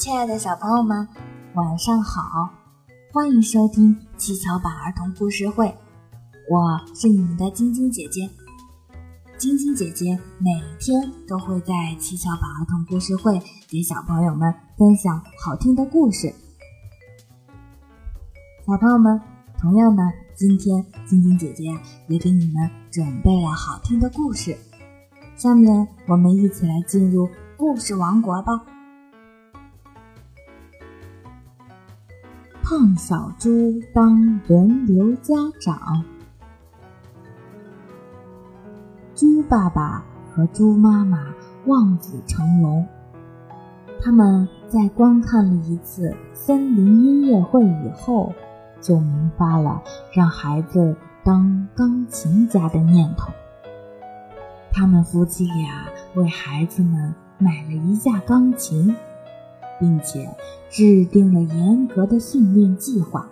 亲爱的小朋友们，晚上好！欢迎收听七巧板儿童故事会，我是你们的晶晶姐姐。晶晶姐姐每天都会在七巧板儿童故事会给小朋友们分享好听的故事。小朋友们，同样呢，今天晶晶姐姐也给你们准备了好听的故事。下面我们一起来进入故事王国吧。胖小猪当轮流家长。猪爸爸和猪妈妈望子成龙，他们在观看了一次森林音乐会以后，就萌发了让孩子当钢琴家的念头。他们夫妻俩为孩子们买了一架钢琴。并且制定了严格的训练计划，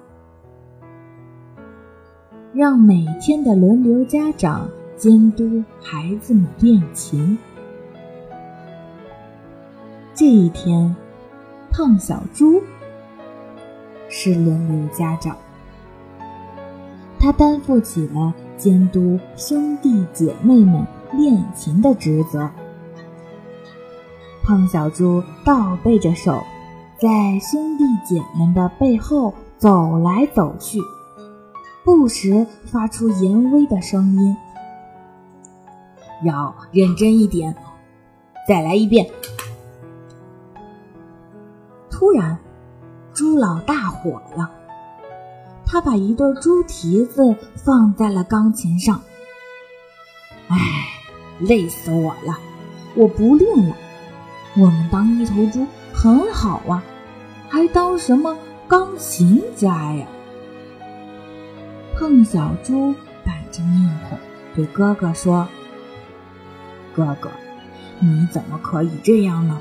让每天的轮流家长监督孩子们练琴。这一天，胖小猪是轮流家长，他担负起了监督兄弟姐妹们练琴的职责。胖小猪倒背着手，在兄弟姐们的背后走来走去，不时发出严威的声音：“要认真一点，再来一遍。”突然，猪老大火了，他把一对猪蹄子放在了钢琴上。“哎，累死我了！我不练了。”我们当一头猪很好啊，还当什么钢琴家呀？胖小猪板着面孔对哥哥说：“哥哥，你怎么可以这样呢？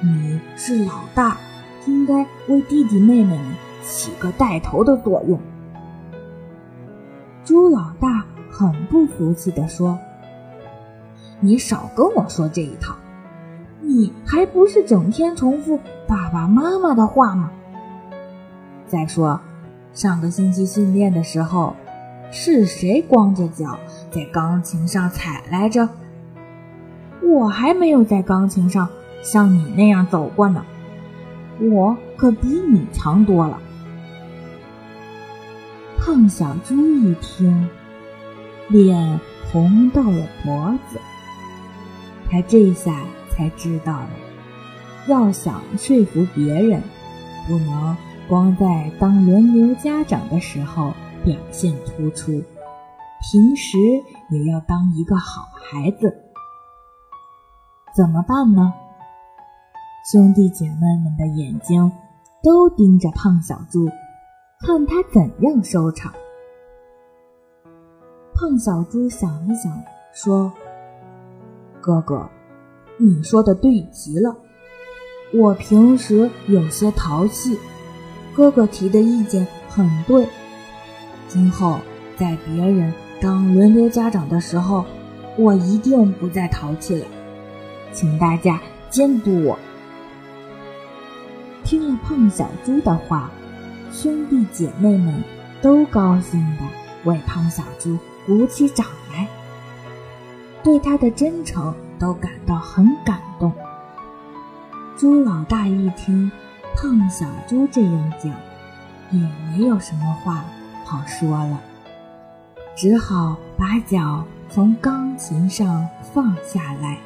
你是老大，应该为弟弟妹妹们起个带头的作用。”猪老大很不服气地说：“你少跟我说这一套。”你还不是整天重复爸爸妈妈的话吗？再说，上个星期训练的时候，是谁光着脚在钢琴上踩来着？我还没有在钢琴上像你那样走过呢，我可比你强多了。胖小猪一听，脸红到了脖子，他这下。才知道了，要想说服别人，不能光在当轮流家长的时候表现突出，平时也要当一个好孩子。怎么办呢？兄弟姐妹们的眼睛都盯着胖小猪，看他怎样收场。胖小猪想了想，说：“哥哥。”你说的对极了，我平时有些淘气，哥哥提的意见很对。今后在别人当轮流家长的时候，我一定不再淘气了，请大家监督我。听了胖小猪的话，兄弟姐妹们都高兴地为胖小猪鼓起掌来，对他的真诚。都感到很感动。猪老大一听胖小猪这样讲，也没有什么话好说了，只好把脚从钢琴上放下来。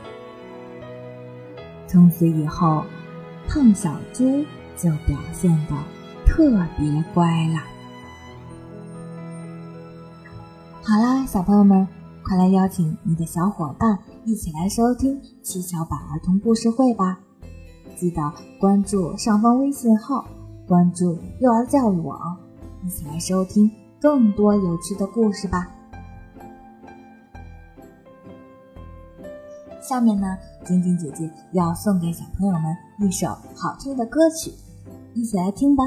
从此以后，胖小猪就表现得特别乖了。好啦，小朋友们。快来邀请你的小伙伴一起来收听七巧板儿童故事会吧！记得关注上方微信号，关注幼儿教育网，一起来收听更多有趣的故事吧。下面呢，晶晶姐姐要送给小朋友们一首好听的歌曲，一起来听吧。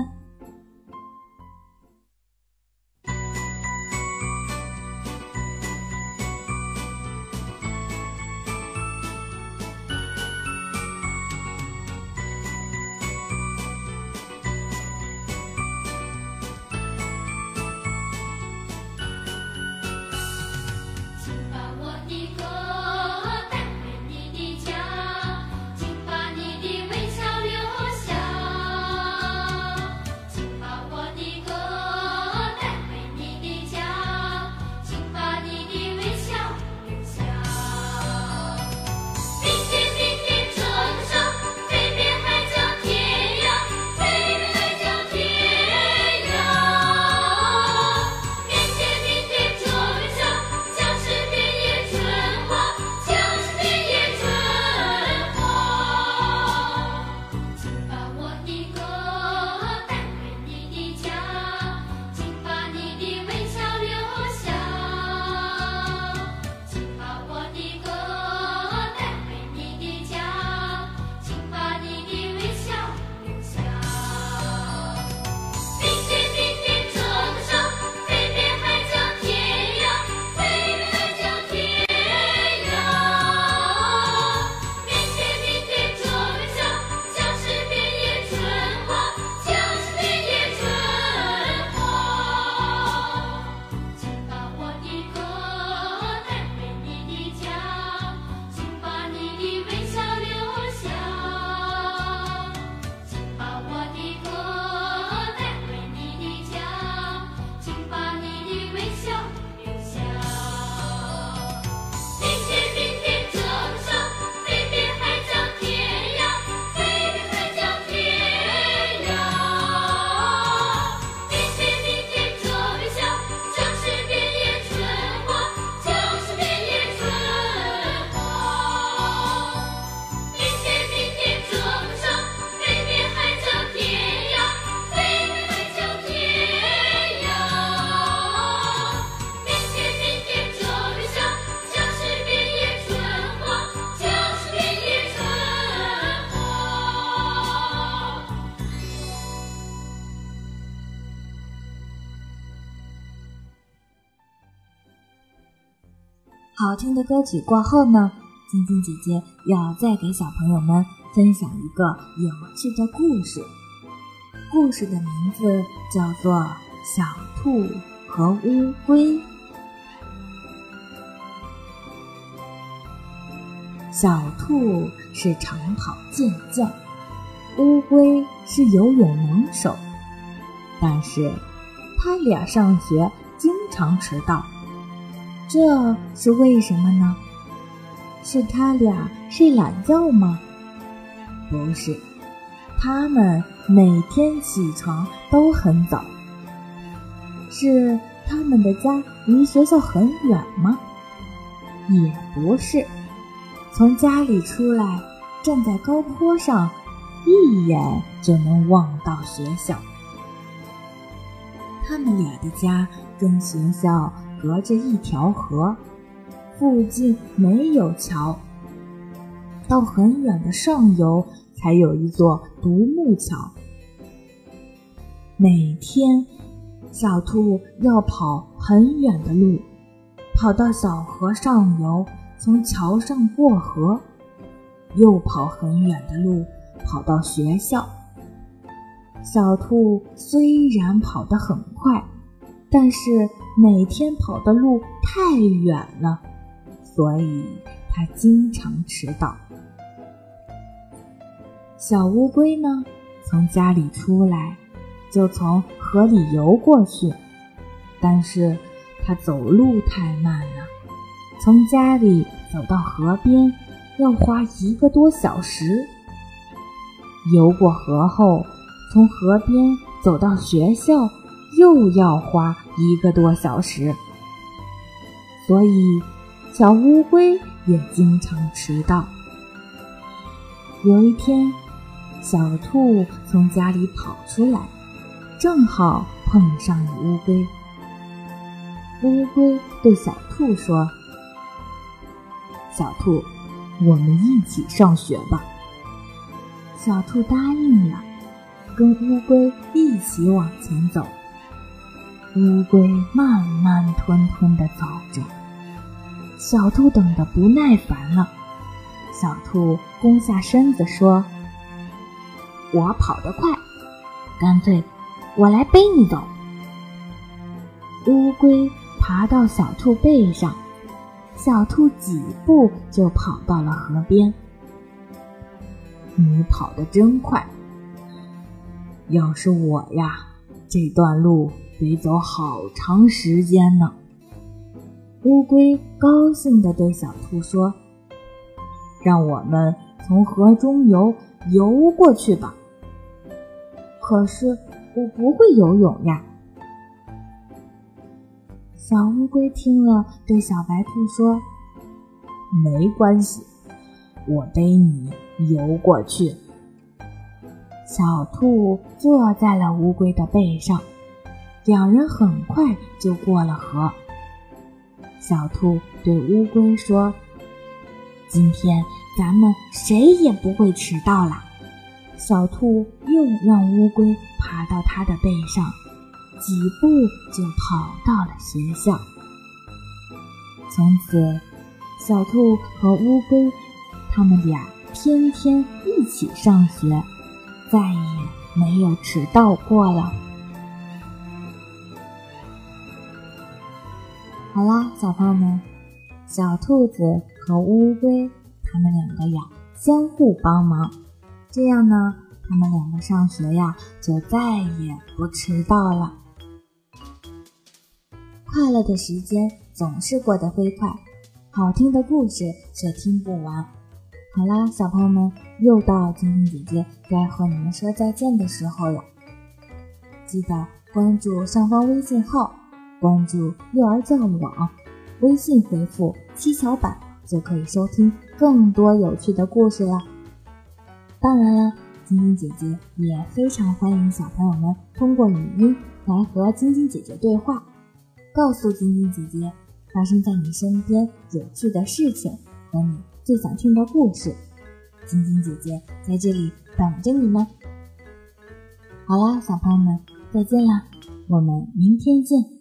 好听的歌曲过后呢，晶晶姐姐要再给小朋友们分享一个有趣的故事。故事的名字叫做《小兔和乌龟》。小兔是长跑健将，乌龟是游泳能手，但是他俩上学经常迟到。这是为什么呢？是他俩睡懒觉吗？不是，他们每天起床都很早。是他们的家离学校很远吗？也不是，从家里出来，站在高坡上，一眼就能望到学校。他们俩的家跟学校。隔着一条河，附近没有桥，到很远的上游才有一座独木桥。每天，小兔要跑很远的路，跑到小河上游，从桥上过河，又跑很远的路，跑到学校。小兔虽然跑得很快，但是。每天跑的路太远了，所以他经常迟到。小乌龟呢，从家里出来就从河里游过去，但是它走路太慢了，从家里走到河边要花一个多小时。游过河后，从河边走到学校。又要花一个多小时，所以小乌龟也经常迟到。有一天，小兔从家里跑出来，正好碰上了乌龟。乌龟对小兔说：“小兔，我们一起上学吧。”小兔答应了，跟乌龟一起往前走。乌龟慢慢吞吞地走着，小兔等得不耐烦了。小兔弓下身子说：“我跑得快，干脆我来背你走。”乌龟爬到小兔背上，小兔几步就跑到了河边。你跑得真快，要是我呀，这段路。得走好长时间呢。乌龟高兴地对小兔说：“让我们从河中游游过去吧。”可是我不会游泳呀。小乌龟听了，对小白兔说：“没关系，我背你游过去。”小兔坐在了乌龟的背上。两人很快就过了河。小兔对乌龟说：“今天咱们谁也不会迟到了。”小兔又让乌龟爬到它的背上，几步就跑到了学校。从此，小兔和乌龟，他们俩天天一起上学，再也没有迟到过了。好啦，小朋友们，小兔子和乌龟，他们两个呀相互帮忙，这样呢，他们两个上学呀就再也不迟到了。快乐的时间总是过得飞快，好听的故事却听不完。好啦，小朋友们，又到晶晶姐姐该和你们说再见的时候了，记得关注上方微信号。关注幼儿教育网，微信回复“七巧板”就可以收听更多有趣的故事了。当然了，晶晶姐姐也非常欢迎小朋友们通过语音来和晶晶姐姐对话，告诉晶晶姐姐发生在你身边有趣的事情和你最想听的故事。晶晶姐姐在这里等着你们。好啦，小朋友们，再见啦，我们明天见。